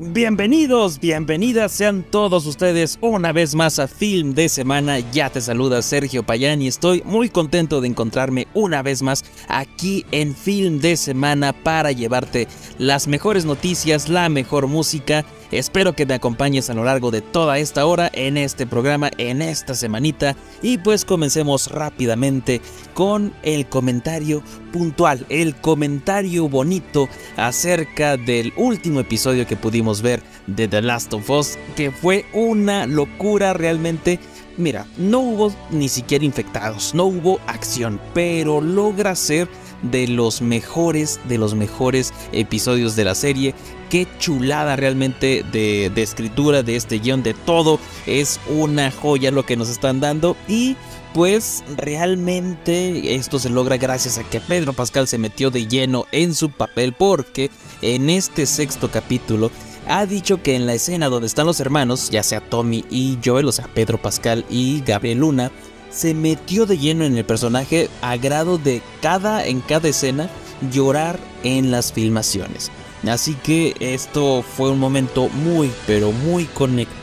Bienvenidos, bienvenidas sean todos ustedes una vez más a Film de Semana. Ya te saluda Sergio Payán y estoy muy contento de encontrarme una vez más aquí en Film de Semana para llevarte las mejores noticias, la mejor música Espero que me acompañes a lo largo de toda esta hora en este programa, en esta semanita. Y pues comencemos rápidamente con el comentario puntual, el comentario bonito acerca del último episodio que pudimos ver de The Last of Us, que fue una locura realmente. Mira, no hubo ni siquiera infectados, no hubo acción, pero logra ser de los mejores, de los mejores episodios de la serie. Qué chulada realmente de, escritura de este guion, de todo. Es una joya lo que nos están dando y pues realmente esto se logra gracias a que Pedro Pascal se metió de lleno en su papel porque en este sexto capítulo ha dicho que en la escena donde están los hermanos, ya sea Tommy y Joel, o sea Pedro Pascal y Gabriel Luna, se metió de lleno en el personaje a grado de cada en cada escena llorar en las filmaciones. Así que esto fue un momento muy pero muy conectado.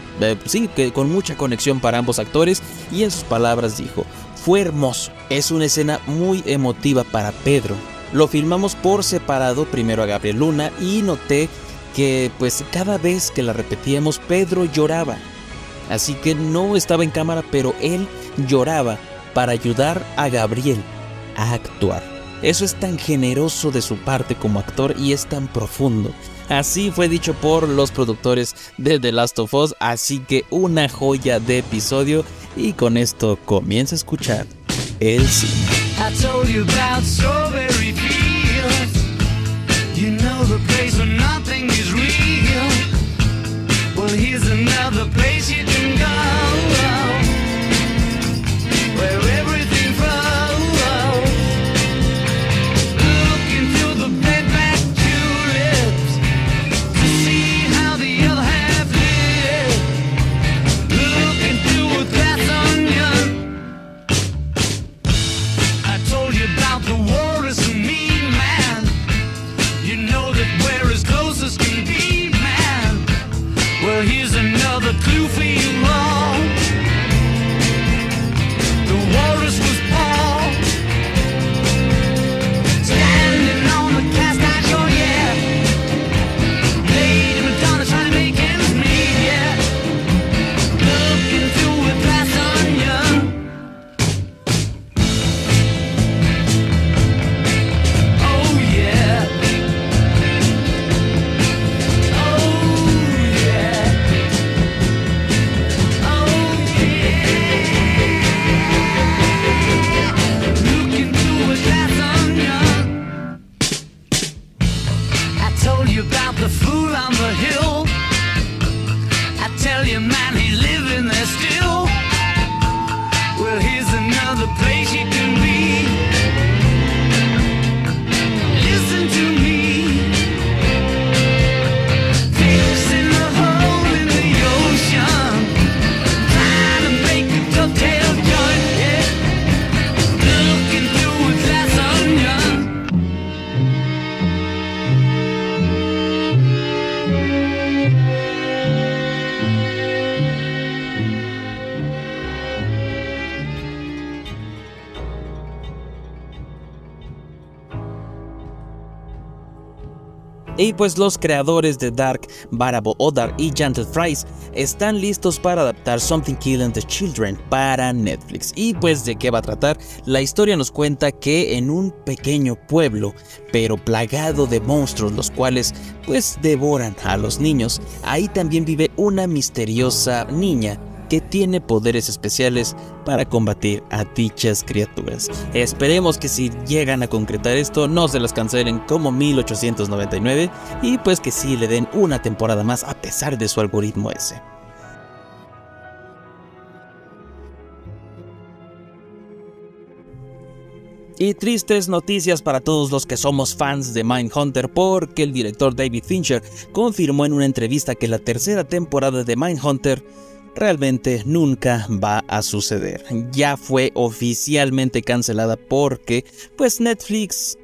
Sí, que con mucha conexión para ambos actores y en sus palabras dijo, fue hermoso, es una escena muy emotiva para Pedro. Lo filmamos por separado primero a Gabriel Luna y noté que pues cada vez que la repetíamos Pedro lloraba. Así que no estaba en cámara, pero él lloraba para ayudar a Gabriel a actuar. Eso es tan generoso de su parte como actor y es tan profundo. Así fue dicho por los productores de The Last of Us, así que una joya de episodio y con esto comienza a escuchar el cine. Y pues los creadores de Dark, Barabo Odar y Gentle Fries están listos para adaptar Something Killing the Children para Netflix. Y pues de qué va a tratar? La historia nos cuenta que en un pequeño pueblo, pero plagado de monstruos los cuales pues devoran a los niños, ahí también vive una misteriosa niña que tiene poderes especiales para combatir a dichas criaturas. Esperemos que si llegan a concretar esto no se las cancelen como 1899 y pues que sí le den una temporada más a pesar de su algoritmo ese. Y tristes noticias para todos los que somos fans de Mindhunter porque el director David Fincher confirmó en una entrevista que la tercera temporada de Mindhunter realmente nunca va a suceder. Ya fue oficialmente cancelada porque pues Netflix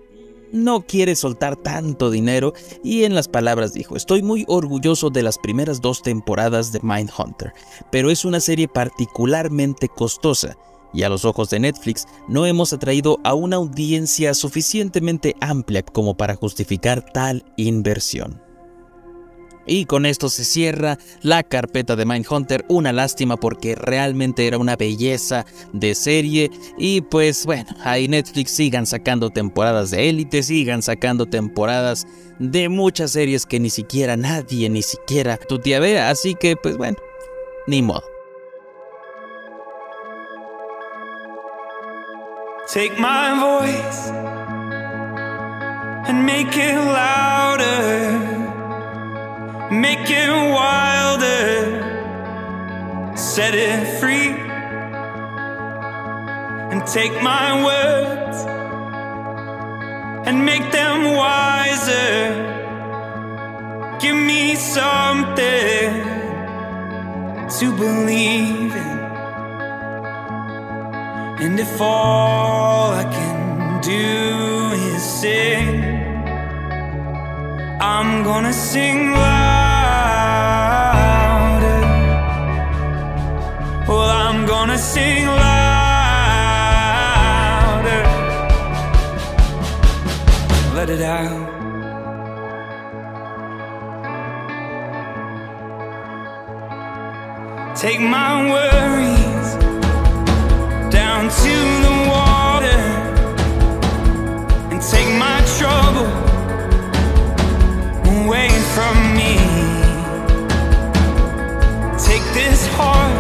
no quiere soltar tanto dinero y en las palabras dijo, estoy muy orgulloso de las primeras dos temporadas de Mindhunter, pero es una serie particularmente costosa y a los ojos de Netflix no hemos atraído a una audiencia suficientemente amplia como para justificar tal inversión. Y con esto se cierra la carpeta de Mindhunter, una lástima porque realmente era una belleza de serie. Y pues bueno, ahí Netflix sigan sacando temporadas de élite, sigan sacando temporadas de muchas series que ni siquiera nadie, ni siquiera tu tía vea, así que pues bueno, ni modo. Take my voice and make it louder, make it wilder, set it free, and take my words and make them wiser. Give me something to believe in. And if all I can do is sing, I'm gonna sing louder. Gonna sing louder. Let it out. Take my worries down to the water and take my trouble away from me. Take this heart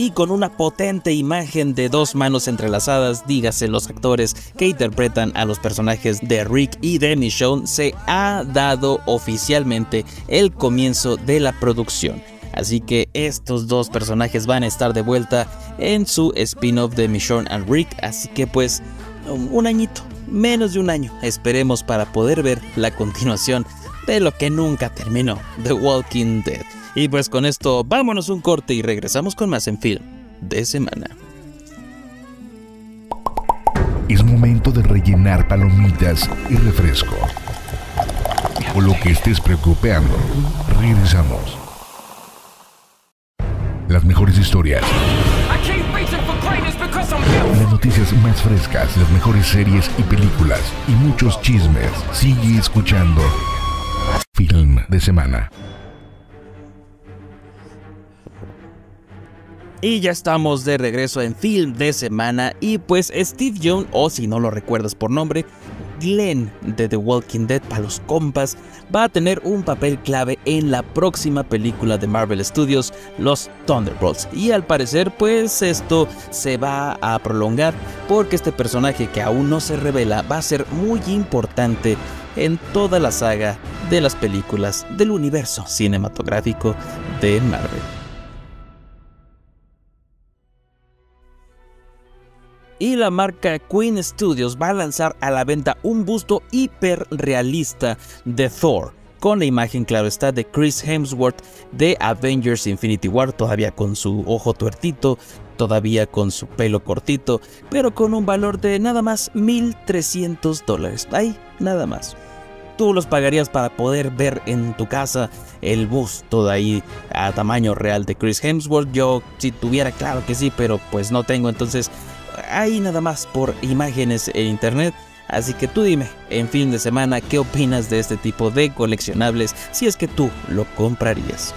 y con una potente imagen de dos manos entrelazadas, dígase los actores que interpretan a los personajes de Rick y de Michonne, se ha dado oficialmente el comienzo de la producción. Así que estos dos personajes van a estar de vuelta en su spin-off de Michonne and Rick, así que pues un añito, menos de un año, esperemos para poder ver la continuación de lo que nunca terminó, The Walking Dead. Y pues con esto vámonos un corte y regresamos con más en film de semana. Es momento de rellenar palomitas y refresco. O lo que estés preocupando. Regresamos. Las mejores historias, las noticias más frescas, las mejores series y películas y muchos chismes. Sigue escuchando Film de Semana. Y ya estamos de regreso en film de semana y pues Steve Young, o si no lo recuerdas por nombre, Glenn de The Walking Dead para los compas, va a tener un papel clave en la próxima película de Marvel Studios, Los Thunderbolts. Y al parecer pues esto se va a prolongar porque este personaje que aún no se revela va a ser muy importante en toda la saga de las películas del universo cinematográfico de Marvel. Y la marca Queen Studios va a lanzar a la venta un busto hiperrealista de Thor. Con la imagen, claro está, de Chris Hemsworth de Avengers Infinity War, todavía con su ojo tuertito, todavía con su pelo cortito, pero con un valor de nada más 1.300 dólares. Ahí, nada más. Tú los pagarías para poder ver en tu casa el busto de ahí a tamaño real de Chris Hemsworth. Yo, si tuviera, claro que sí, pero pues no tengo, entonces ahí nada más por imágenes en internet. Así que tú dime, en fin de semana, ¿qué opinas de este tipo de coleccionables si es que tú lo comprarías?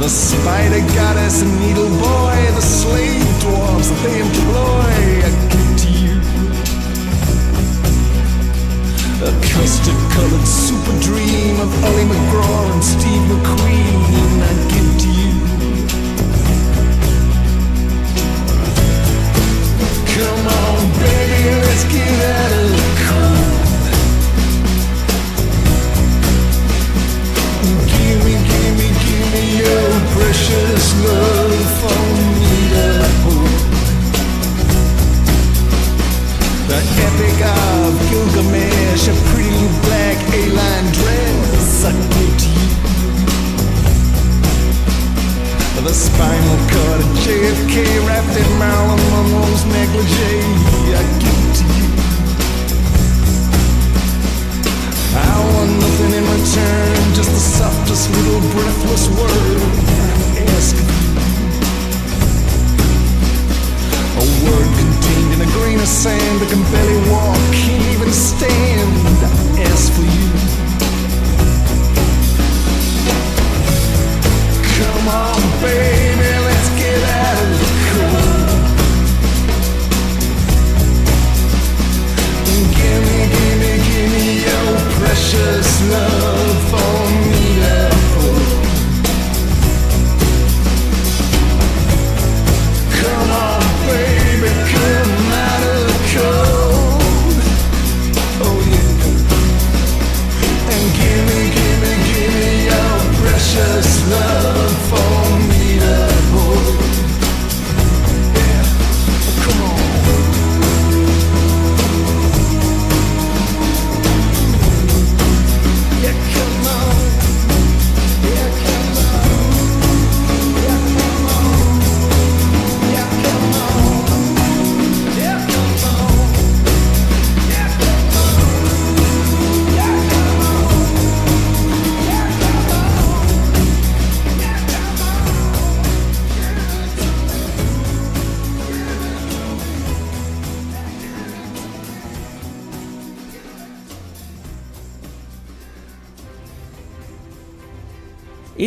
The spider goddess and needle boy, the slave dwarves that they employ, I give to you. A custard colored super dream of Ollie McGraw and Steve McQueen, I give to you. Come on, baby, let's get out of spinal cord JFK wrapped in Marilyn Monroe's negligee. I want nothing in return, just the softest little breathless word. I ask. A word contained in a grain of sand can barely walk, can't even stand. I ask for you. Come on, baby, precious love for me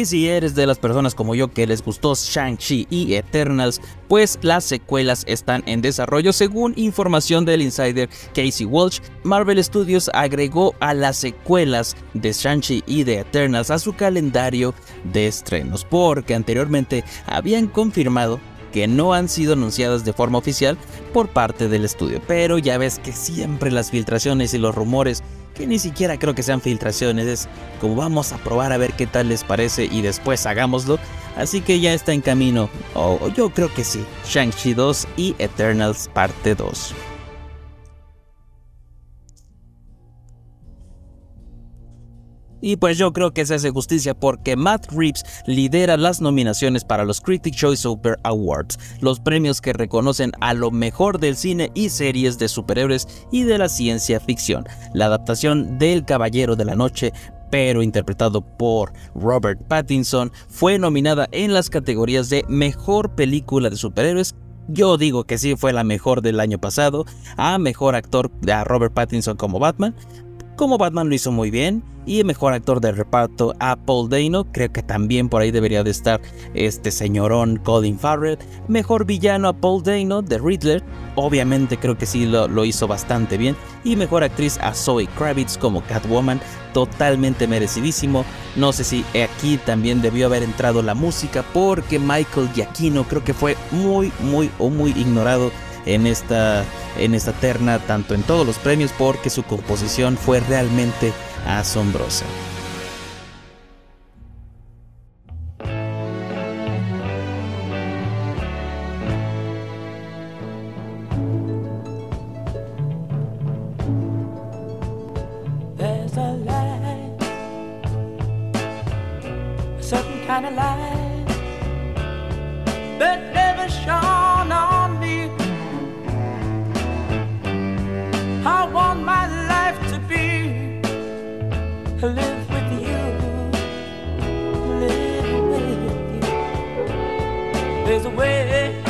Y si eres de las personas como yo que les gustó Shang-Chi y Eternals, pues las secuelas están en desarrollo según información del insider Casey Walsh. Marvel Studios agregó a las secuelas de Shang-Chi y de Eternals a su calendario de estrenos porque anteriormente habían confirmado que no han sido anunciadas de forma oficial por parte del estudio. Pero ya ves que siempre las filtraciones y los rumores, que ni siquiera creo que sean filtraciones, es como vamos a probar a ver qué tal les parece y después hagámoslo. Así que ya está en camino, o yo creo que sí, Shang-Chi 2 y Eternals parte 2. Y pues yo creo que se hace justicia porque Matt Reeves lidera las nominaciones para los Critic Choice Super Awards, los premios que reconocen a lo mejor del cine y series de superhéroes y de la ciencia ficción. La adaptación del Caballero de la Noche pero interpretado por Robert Pattinson, fue nominada en las categorías de Mejor Película de Superhéroes, yo digo que sí fue la mejor del año pasado, a Mejor Actor a Robert Pattinson como Batman, como Batman lo hizo muy bien. Y el mejor actor de reparto a Paul Dano. Creo que también por ahí debería de estar este señorón Colin Farrell. Mejor villano a Paul Dano de Riddler. Obviamente creo que sí lo, lo hizo bastante bien. Y mejor actriz a Zoe Kravitz como Catwoman. Totalmente merecidísimo. No sé si aquí también debió haber entrado la música. Porque Michael Giacchino creo que fue muy, muy o muy ignorado en esta, en esta terna, tanto en todos los premios, porque su composición fue realmente asombrosa. Live with you, live with you. There's a way.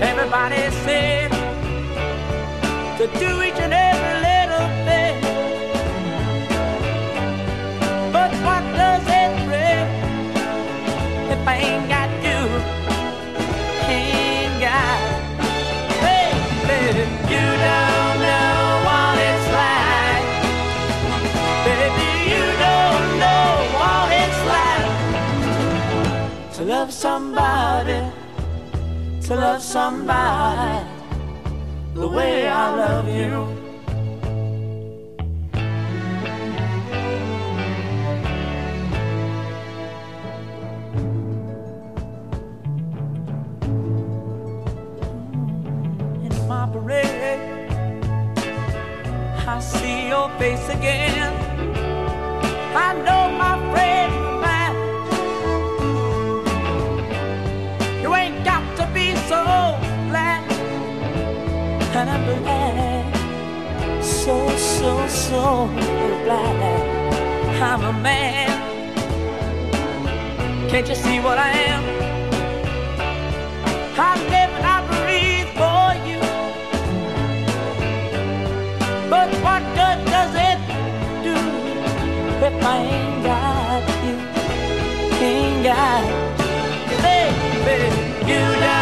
Everybody said to do each and every to love somebody the way I love you. In my parade, I see your face again. So, so, glad I'm a man. Can't you see what I am? I live and I breathe for you. But what good does it do if I ain't got you? Ain't got you, baby. You don't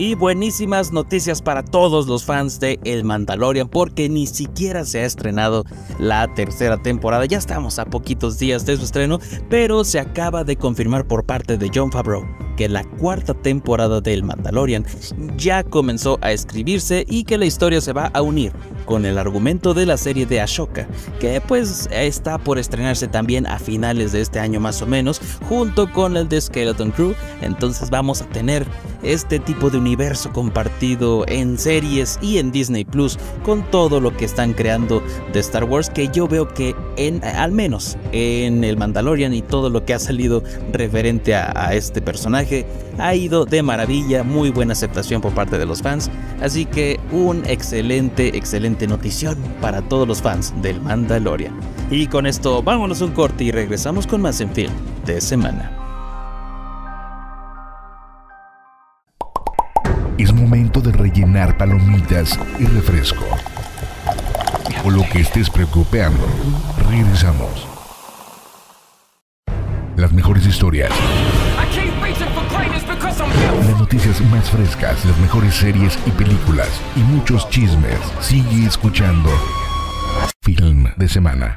Y buenísimas noticias para todos los fans de El Mandalorian porque ni siquiera se ha estrenado la tercera temporada. Ya estamos a poquitos días de su estreno, pero se acaba de confirmar por parte de John Favreau que la cuarta temporada del Mandalorian ya comenzó a escribirse y que la historia se va a unir con el argumento de la serie de Ashoka, que pues está por estrenarse también a finales de este año más o menos, junto con el de Skeleton Crew. Entonces vamos a tener este tipo de universo compartido en series y en Disney Plus con todo lo que están creando de Star Wars, que yo veo que en al menos en el Mandalorian y todo lo que ha salido referente a, a este personaje ha ido de maravilla, muy buena aceptación por parte de los fans, así que un excelente, excelente notición para todos los fans del Mandalorian. Y con esto vámonos un corte y regresamos con más en film de semana. Es momento de rellenar palomitas y refresco. O lo que estés preocupando. Regresamos. Las mejores historias, las noticias más frescas, las mejores series y películas y muchos chismes. Sigue escuchando Film de Semana.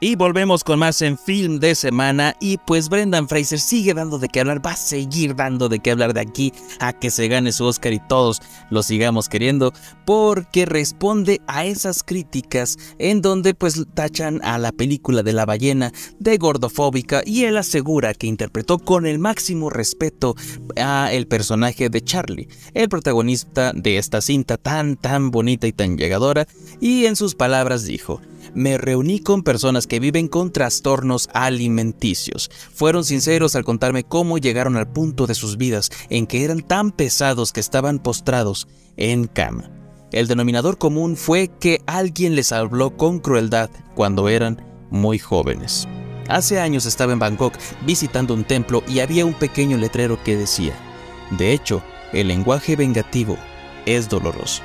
Y volvemos con más en film de semana. Y pues Brendan Fraser sigue dando de qué hablar, va a seguir dando de qué hablar de aquí a que se gane su Oscar y todos lo sigamos queriendo porque responde a esas críticas en donde pues tachan a la película de la ballena de gordofóbica y él asegura que interpretó con el máximo respeto a el personaje de Charlie, el protagonista de esta cinta tan tan bonita y tan llegadora. Y en sus palabras dijo me reuní con personas que viven con trastornos alimenticios. Fueron sinceros al contarme cómo llegaron al punto de sus vidas en que eran tan pesados que estaban postrados en cama. El denominador común fue que alguien les habló con crueldad cuando eran muy jóvenes. Hace años estaba en Bangkok visitando un templo y había un pequeño letrero que decía, de hecho, el lenguaje vengativo es doloroso.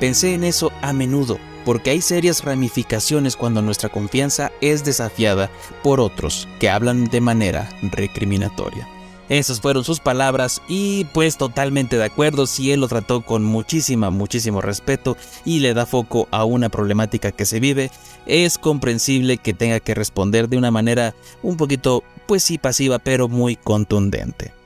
Pensé en eso a menudo porque hay serias ramificaciones cuando nuestra confianza es desafiada por otros que hablan de manera recriminatoria. Esas fueron sus palabras y pues totalmente de acuerdo si él lo trató con muchísima, muchísimo respeto y le da foco a una problemática que se vive, es comprensible que tenga que responder de una manera un poquito, pues sí, pasiva, pero muy contundente.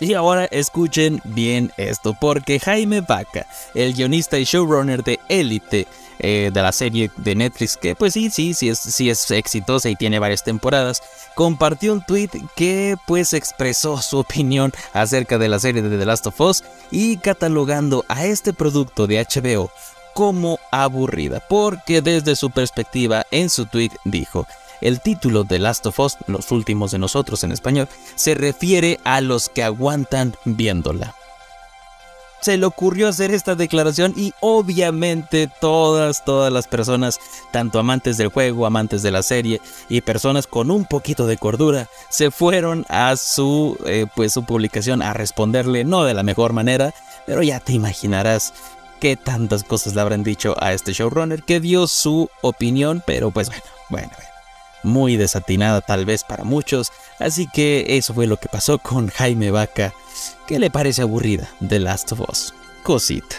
Y ahora escuchen bien esto, porque Jaime Vaca, el guionista y showrunner de Elite, eh, de la serie de Netflix, que pues sí, sí, sí es, sí es exitosa y tiene varias temporadas, compartió un tweet que pues expresó su opinión acerca de la serie de The Last of Us y catalogando a este producto de HBO como aburrida, porque desde su perspectiva en su tweet dijo, el título de Last of Us, Los últimos de nosotros en español, se refiere a los que aguantan viéndola. Se le ocurrió hacer esta declaración y obviamente todas, todas las personas, tanto amantes del juego, amantes de la serie y personas con un poquito de cordura, se fueron a su, eh, pues, su publicación a responderle, no de la mejor manera, pero ya te imaginarás qué tantas cosas le habrán dicho a este showrunner que dio su opinión, pero pues bueno, bueno, bueno muy desatinada tal vez para muchos, así que eso fue lo que pasó con Jaime Vaca, que le parece aburrida The Last of Us. Cosita.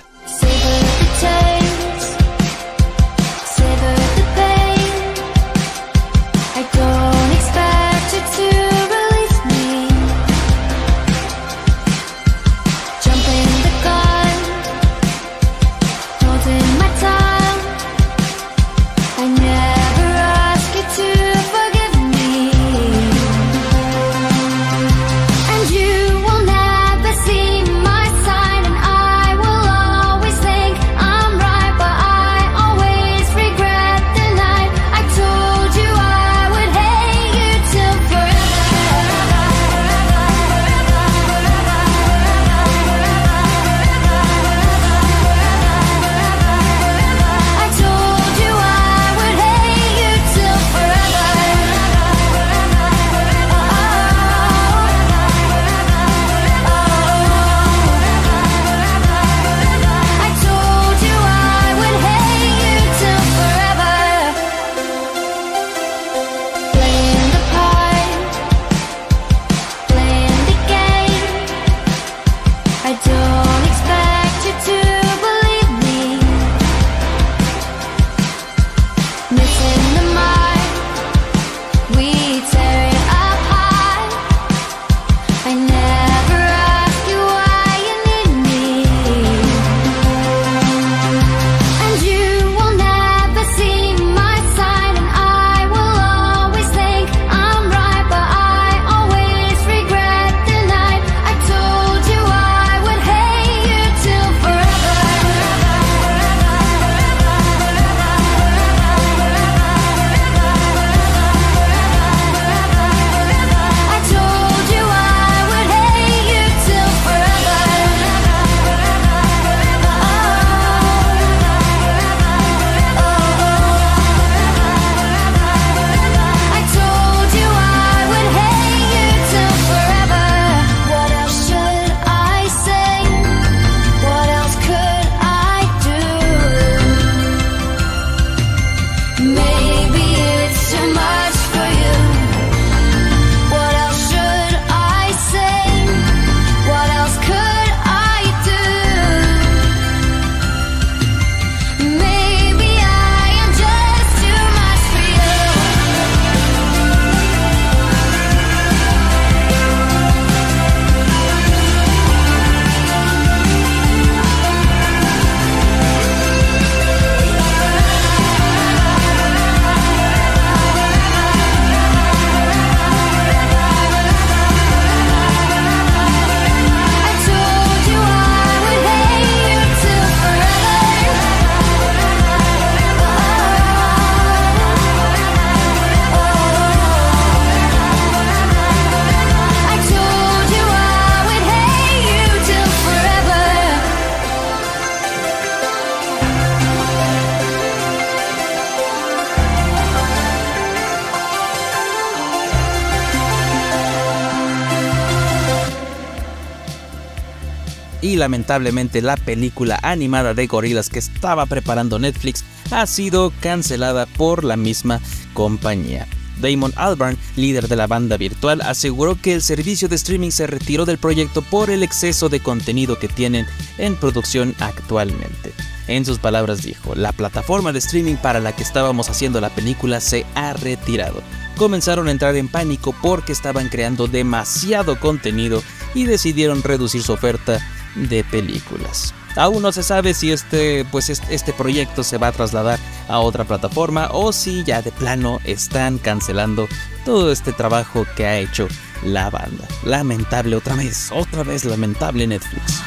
Y lamentablemente la película animada de gorilas que estaba preparando Netflix ha sido cancelada por la misma compañía. Damon Albarn, líder de la banda virtual, aseguró que el servicio de streaming se retiró del proyecto por el exceso de contenido que tienen en producción actualmente. En sus palabras dijo, la plataforma de streaming para la que estábamos haciendo la película se ha retirado. Comenzaron a entrar en pánico porque estaban creando demasiado contenido y decidieron reducir su oferta de películas. Aún no se sabe si este, pues este, proyecto se va a trasladar a otra plataforma o si ya de plano están cancelando todo este trabajo que ha hecho la banda. Lamentable otra vez, otra vez lamentable Netflix.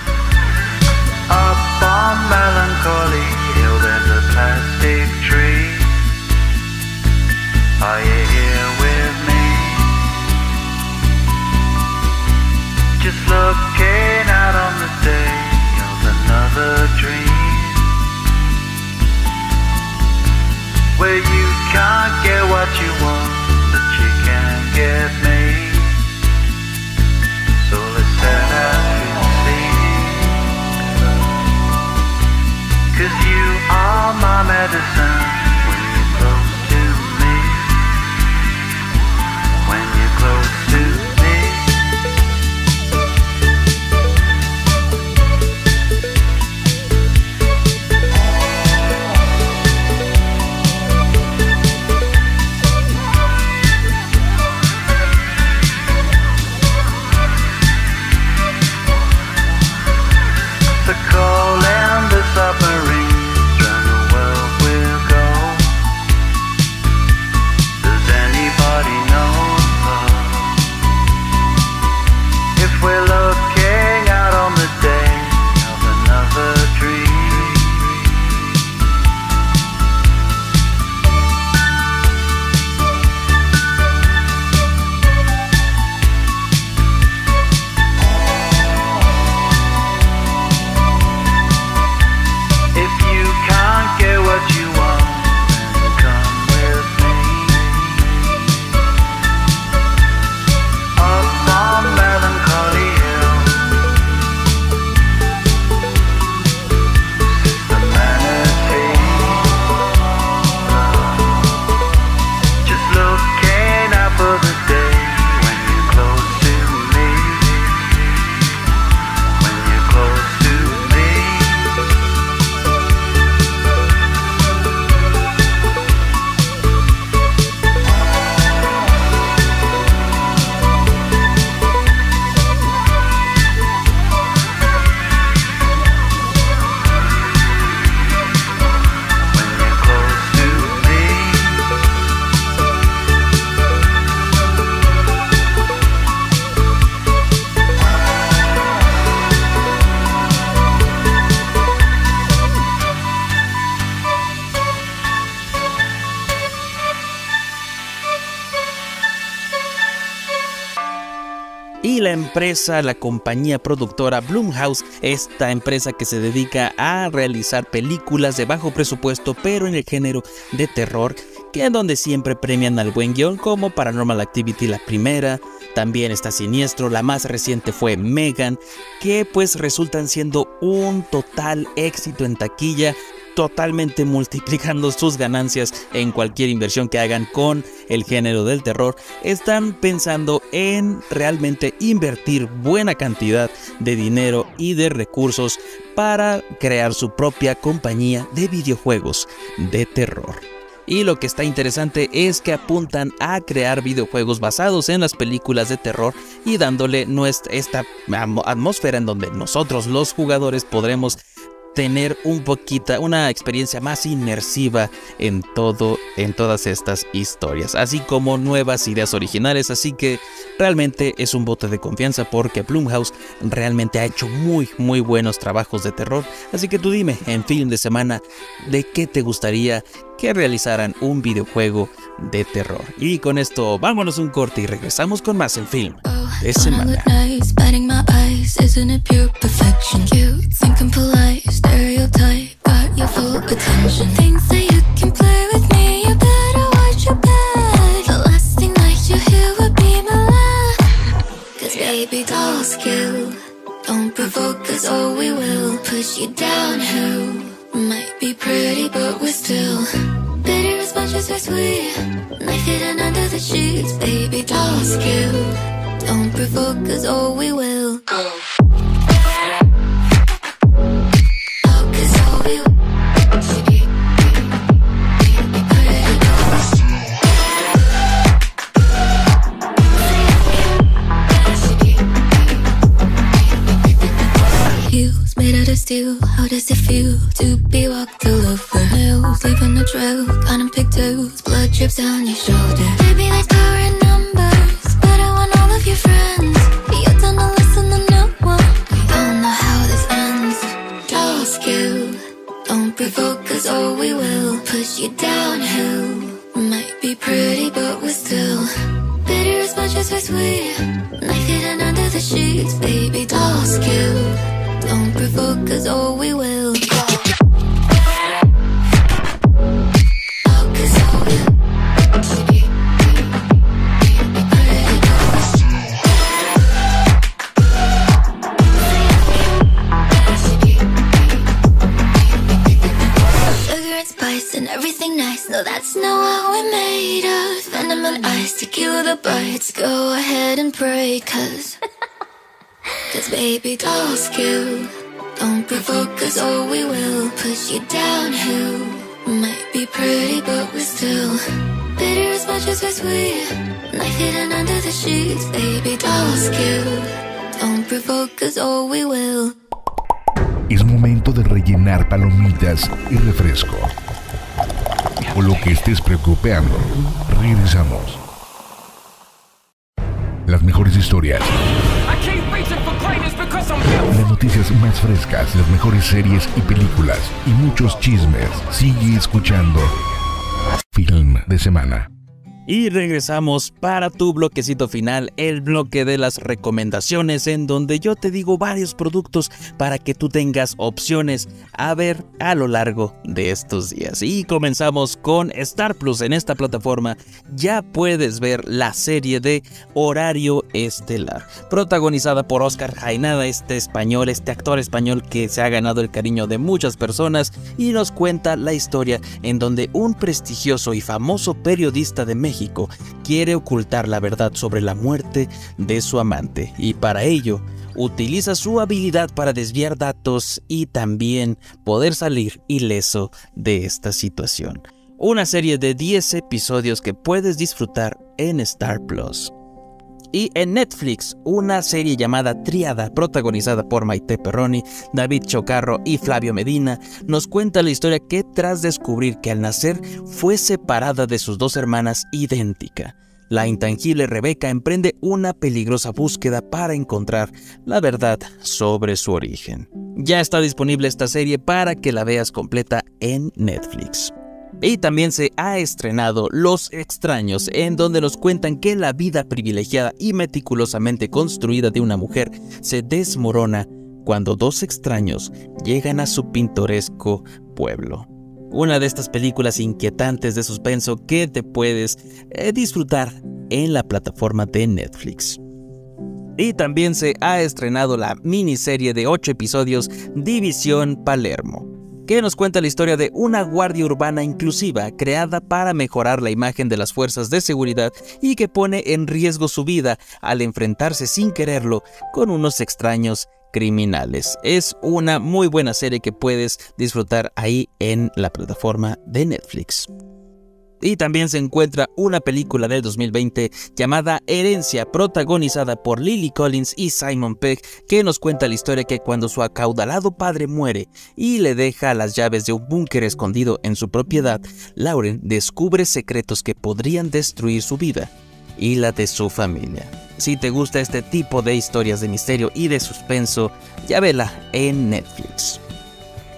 Up on another dream. Where you can't get what you want, but you can get me. So let's set out to. Cause you are my medicine empresa, la compañía productora Blumhouse, esta empresa que se dedica a realizar películas de bajo presupuesto, pero en el género de terror, que es donde siempre premian al buen guion, como Paranormal Activity la primera, también está Siniestro, la más reciente fue Megan, que pues resultan siendo un total éxito en taquilla, totalmente multiplicando sus ganancias en cualquier inversión que hagan con el género del terror, están pensando en realmente invertir buena cantidad de dinero y de recursos para crear su propia compañía de videojuegos de terror. Y lo que está interesante es que apuntan a crear videojuegos basados en las películas de terror y dándole nuestra, esta atmósfera en donde nosotros los jugadores podremos tener un poquito una experiencia más inmersiva en todo en todas estas historias así como nuevas ideas originales. Así que realmente es un bote de confianza porque Blumhouse realmente ha hecho muy muy buenos trabajos de terror. Así que tú dime en film de semana de qué te gustaría que realizaran un videojuego de terror y con esto vámonos un corte y regresamos con más en film de Don't I semana isn't it pure perfection? Cute, thinking polite, stereotype, got your full attention. Things that you can play with me, you better watch your back. The last thing that you hear would be my laugh. Cause baby dolls kill, don't provoke us or we will push you downhill. Might be pretty, but we're still bitter as much as we're sweet. Knife hidden under the sheets, baby doll skill. Don't provoke us or we will go. Oh, oh, we will. Heels made out of steel. How does it feel to be walked all over hills? Leaving a trail, in pigtails. Blood drips down your shoulder. Bitter as we're sweet. Knife hidden under the sheets, baby doll skill. Don't provoke us or we will bites. Go ahead and pray, cause. Cause baby doll skill. Don't provoke us or we will push you downhill. Might be pretty, but we're still bitter as much as we're sweet. Knife hidden under the sheets, baby doll skill. Don't provoke us or we will. Es momento de rellenar palomitas y refresco. O lo que estés preocupando. Regresamos. Las mejores historias, las noticias más frescas, las mejores series y películas y muchos chismes. Sigue escuchando Film de Semana. Y regresamos para tu bloquecito final, el bloque de las recomendaciones, en donde yo te digo varios productos para que tú tengas opciones a ver a lo largo de estos días. Y comenzamos con Star Plus. En esta plataforma ya puedes ver la serie de Horario Estelar, protagonizada por Oscar Jainada, este español, este actor español que se ha ganado el cariño de muchas personas y nos cuenta la historia en donde un prestigioso y famoso periodista de México quiere ocultar la verdad sobre la muerte de su amante y para ello utiliza su habilidad para desviar datos y también poder salir ileso de esta situación. Una serie de 10 episodios que puedes disfrutar en Star Plus. Y en Netflix, una serie llamada Triada, protagonizada por Maite Perroni, David Chocarro y Flavio Medina, nos cuenta la historia que tras descubrir que al nacer fue separada de sus dos hermanas idéntica, la intangible Rebeca emprende una peligrosa búsqueda para encontrar la verdad sobre su origen. Ya está disponible esta serie para que la veas completa en Netflix. Y también se ha estrenado Los extraños, en donde nos cuentan que la vida privilegiada y meticulosamente construida de una mujer se desmorona cuando dos extraños llegan a su pintoresco pueblo. Una de estas películas inquietantes de suspenso que te puedes eh, disfrutar en la plataforma de Netflix. Y también se ha estrenado la miniserie de 8 episodios División Palermo que nos cuenta la historia de una guardia urbana inclusiva creada para mejorar la imagen de las fuerzas de seguridad y que pone en riesgo su vida al enfrentarse sin quererlo con unos extraños criminales. Es una muy buena serie que puedes disfrutar ahí en la plataforma de Netflix. Y también se encuentra una película del 2020 llamada Herencia, protagonizada por Lily Collins y Simon Pegg, que nos cuenta la historia que cuando su acaudalado padre muere y le deja las llaves de un búnker escondido en su propiedad, Lauren descubre secretos que podrían destruir su vida y la de su familia. Si te gusta este tipo de historias de misterio y de suspenso, ya vela en Netflix.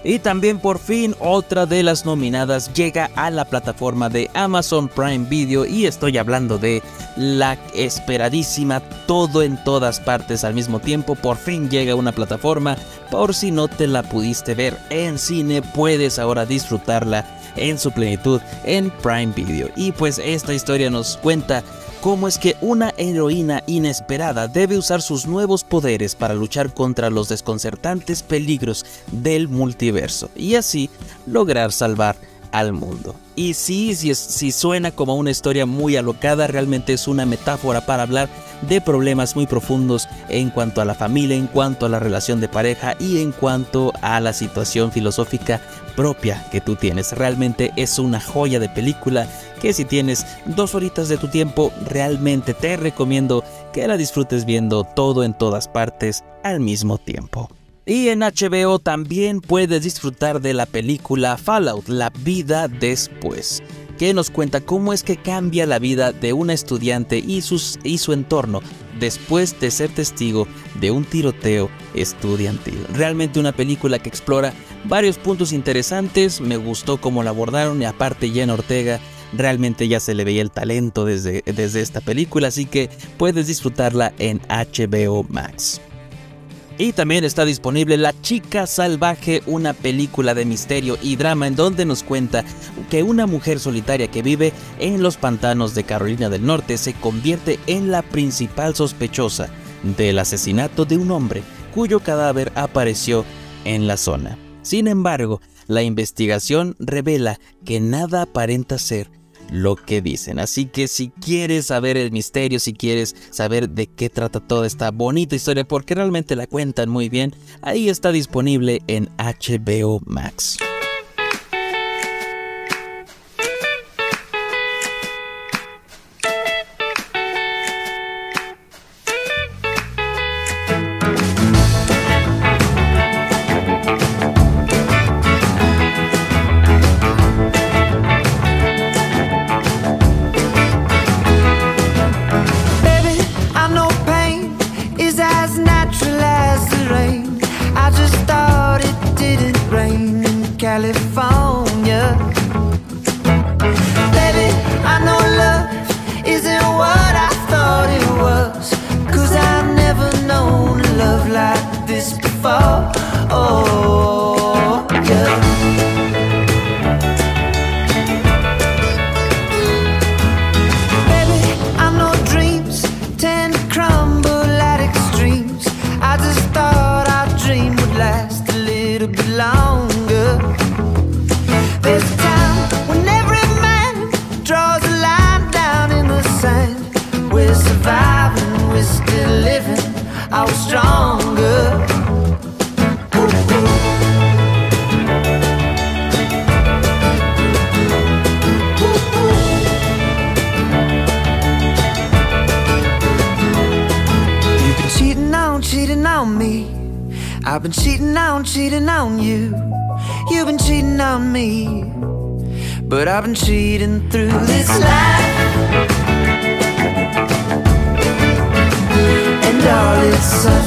Y también por fin otra de las nominadas llega a la plataforma de Amazon Prime Video y estoy hablando de la esperadísima Todo en todas partes al mismo tiempo. Por fin llega a una plataforma. Por si no te la pudiste ver en cine, puedes ahora disfrutarla en su plenitud en Prime Video. Y pues esta historia nos cuenta cómo es que una heroína inesperada debe usar sus nuevos poderes para luchar contra los desconcertantes peligros del multiverso y así lograr salvar al mundo. Y sí, si, es- si suena como una historia muy alocada, realmente es una metáfora para hablar de problemas muy profundos en cuanto a la familia, en cuanto a la relación de pareja y en cuanto a la situación filosófica propia que tú tienes. Realmente es una joya de película que si tienes dos horitas de tu tiempo, realmente te recomiendo que la disfrutes viendo todo en todas partes al mismo tiempo. Y en HBO también puedes disfrutar de la película Fallout, La vida después, que nos cuenta cómo es que cambia la vida de una estudiante y, y su entorno después de ser testigo de un tiroteo estudiantil. Realmente una película que explora varios puntos interesantes, me gustó cómo la abordaron y aparte Jenna Ortega realmente ya se le veía el talento desde, desde esta película, así que puedes disfrutarla en HBO Max. Y también está disponible La Chica Salvaje, una película de misterio y drama en donde nos cuenta que una mujer solitaria que vive en los pantanos de Carolina del Norte se convierte en la principal sospechosa del asesinato de un hombre cuyo cadáver apareció en la zona. Sin embargo, la investigación revela que nada aparenta ser lo que dicen. Así que si quieres saber el misterio, si quieres saber de qué trata toda esta bonita historia, porque realmente la cuentan muy bien, ahí está disponible en HBO Max. Cheating on, you. You've been cheating on me. But I've been cheating through this life. And all its suffering.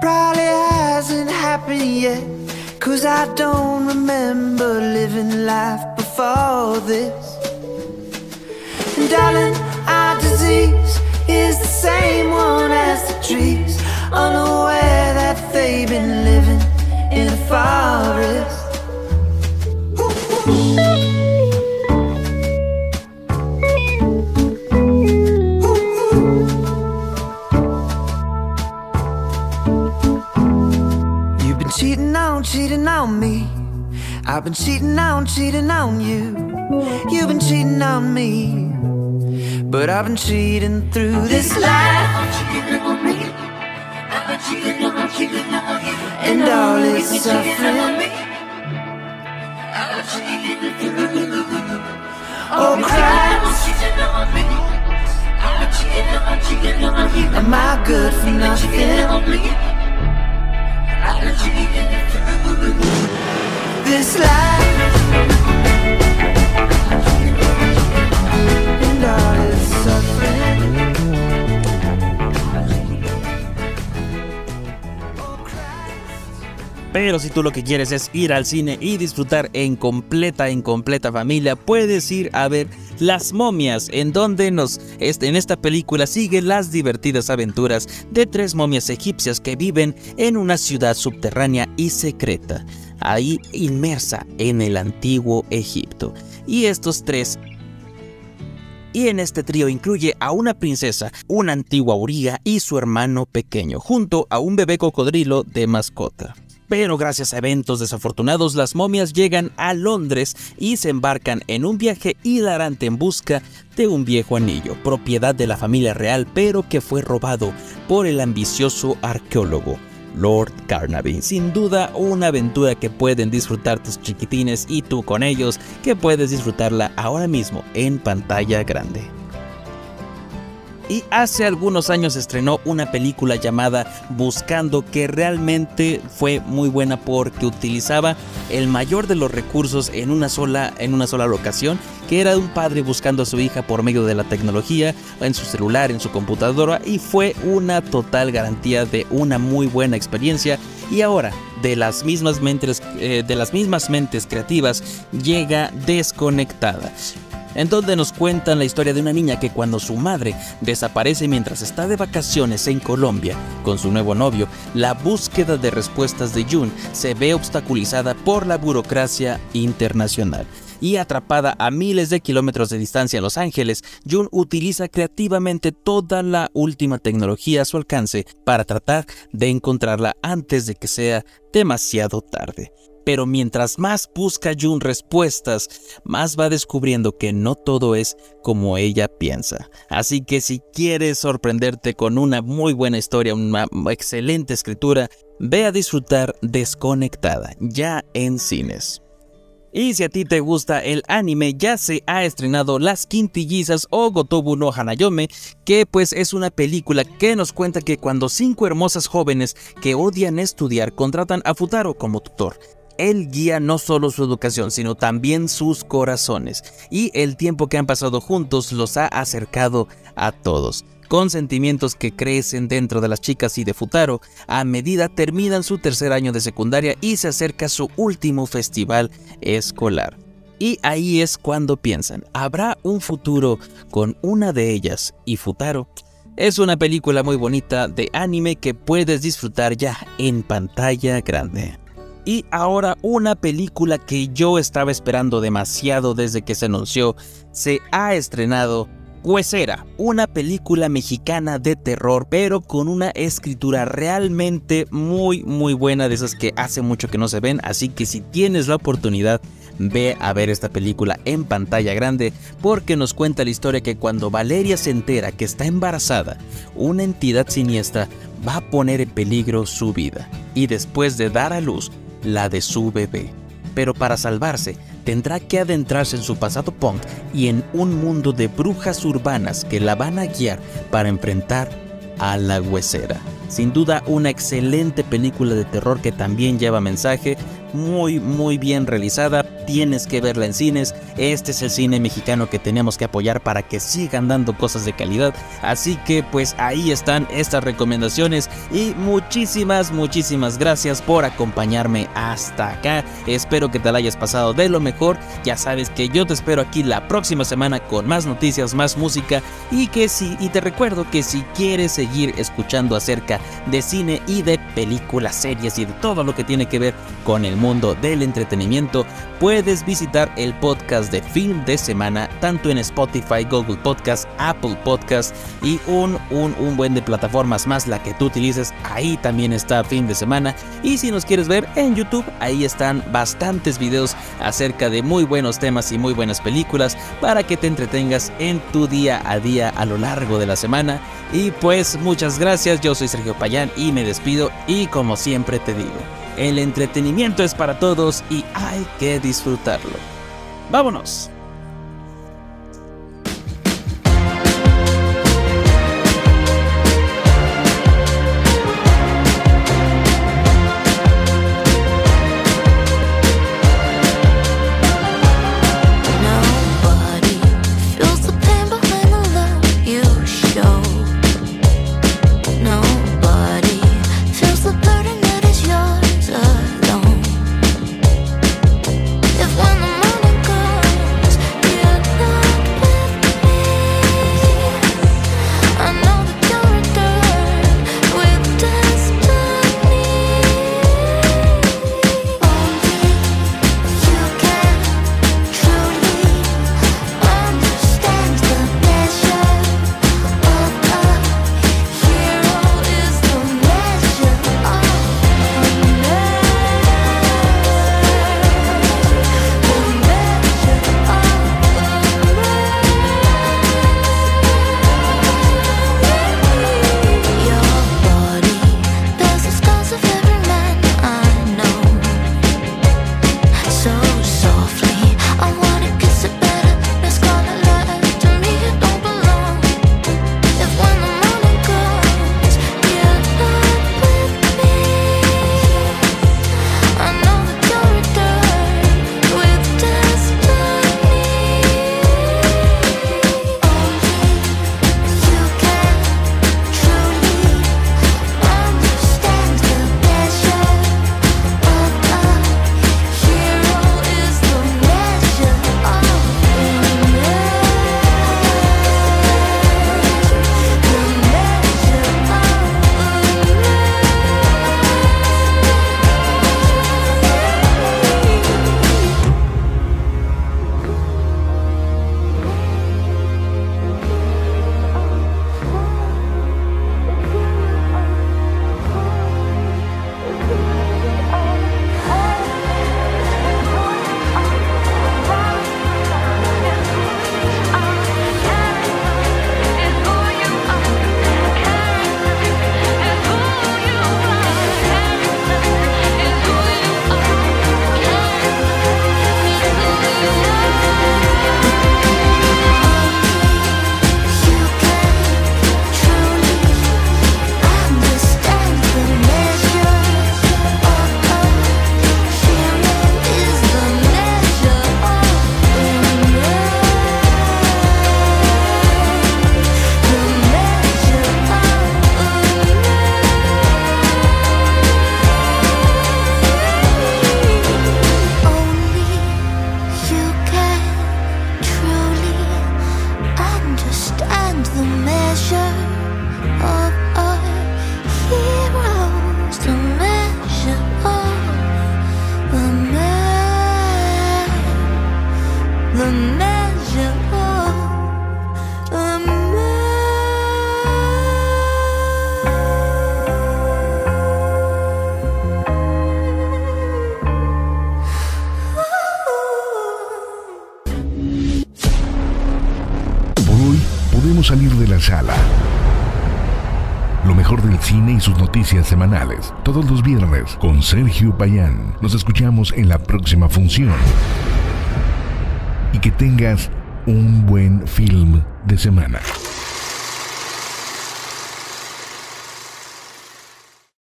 Probably hasn't happened yet Cause I don't remember living life before this. And darling, our disease is the same one as the trees. Unaware that they've been living in the forest. Ooh, ooh. On, cheating on me. I've been cheating on, cheating on you. You've been cheating on me. But I've been cheating through this life. And all its suffering. Oh, Christ. Am I good for nothing? This life and all its suffering. Pero si tú lo que quieres es ir al cine y disfrutar en completa, en completa familia, puedes ir a ver Las momias, en donde nos, este, en esta película sigue las divertidas aventuras de tres momias egipcias que viven en una ciudad subterránea y secreta, ahí inmersa en el antiguo Egipto. Y estos tres y en este trío incluye a una princesa, una antigua auriga y su hermano pequeño, junto a un bebé cocodrilo de mascota. Pero gracias a eventos desafortunados, las momias llegan a Londres y se embarcan en un viaje hilarante en busca de un viejo anillo, propiedad de la familia real, pero que fue robado por el ambicioso arqueólogo. Lord Carnaby. Sin duda una aventura que pueden disfrutar tus chiquitines y tú con ellos, que puedes disfrutarla ahora mismo en pantalla grande. Y hace algunos años estrenó una película llamada Buscando que realmente fue muy buena porque utilizaba el mayor de los recursos en una sola en una sola locación, que era un padre buscando a su hija por medio de la tecnología, en su celular, en su computadora y fue una total garantía de una muy buena experiencia. Y ahora de las mismas mentes eh, de las mismas mentes creativas llega desconectada en donde nos cuentan la historia de una niña que cuando su madre desaparece mientras está de vacaciones en Colombia con su nuevo novio, la búsqueda de respuestas de June se ve obstaculizada por la burocracia internacional. Y atrapada a miles de kilómetros de distancia en Los Ángeles, June utiliza creativamente toda la última tecnología a su alcance para tratar de encontrarla antes de que sea demasiado tarde pero mientras más busca June respuestas, más va descubriendo que no todo es como ella piensa. Así que si quieres sorprenderte con una muy buena historia, una excelente escritura, ve a disfrutar Desconectada, ya en cines. Y si a ti te gusta el anime, ya se ha estrenado Las Quintillizas o Gotobu no Hanayome, que pues es una película que nos cuenta que cuando cinco hermosas jóvenes que odian estudiar contratan a Futaro como tutor, él guía no solo su educación, sino también sus corazones, y el tiempo que han pasado juntos los ha acercado a todos, con sentimientos que crecen dentro de las chicas y de Futaro, a medida terminan su tercer año de secundaria y se acerca su último festival escolar. Y ahí es cuando piensan, ¿habrá un futuro con una de ellas y Futaro? Es una película muy bonita de anime que puedes disfrutar ya en pantalla grande. Y ahora una película que yo estaba esperando demasiado desde que se anunció, se ha estrenado Huesera, una película mexicana de terror, pero con una escritura realmente muy muy buena de esas que hace mucho que no se ven, así que si tienes la oportunidad, ve a ver esta película en pantalla grande porque nos cuenta la historia que cuando Valeria se entera que está embarazada, una entidad siniestra va a poner en peligro su vida. Y después de dar a luz, la de su bebé. Pero para salvarse, tendrá que adentrarse en su pasado punk y en un mundo de brujas urbanas que la van a guiar para enfrentar a la huesera. Sin duda una excelente película de terror que también lleva mensaje, muy muy bien realizada, tienes que verla en cines, este es el cine mexicano que tenemos que apoyar para que sigan dando cosas de calidad, así que pues ahí están estas recomendaciones. Y muchísimas muchísimas gracias por acompañarme hasta acá, espero que te la hayas pasado de lo mejor, ya sabes que yo te espero aquí la próxima semana con más noticias, más música. Y que si y te recuerdo que si quieres seguir escuchando acerca de cine y de películas, series y de todo lo que tiene que ver con el mundo del entretenimiento, puedes visitar el podcast de Film de Semana tanto en Spotify, Google Podcast, Apple Podcast y un, un, un buen de plataformas más, la que tú utilices, ahí también está Film de Semana. Y si nos quieres ver en YouTube, ahí están bastantes videos acerca de muy buenos temas y muy buenas películas para que te entretengas en tu día a día a lo largo de la semana. Y pues muchas gracias, yo soy Sergio Payán y me despido y como siempre te digo, el entretenimiento es para todos y hay que disfrutarlo. ¡Vámonos! Todos los viernes con Sergio Payán. Nos escuchamos en la próxima función. Y que tengas un buen film de semana.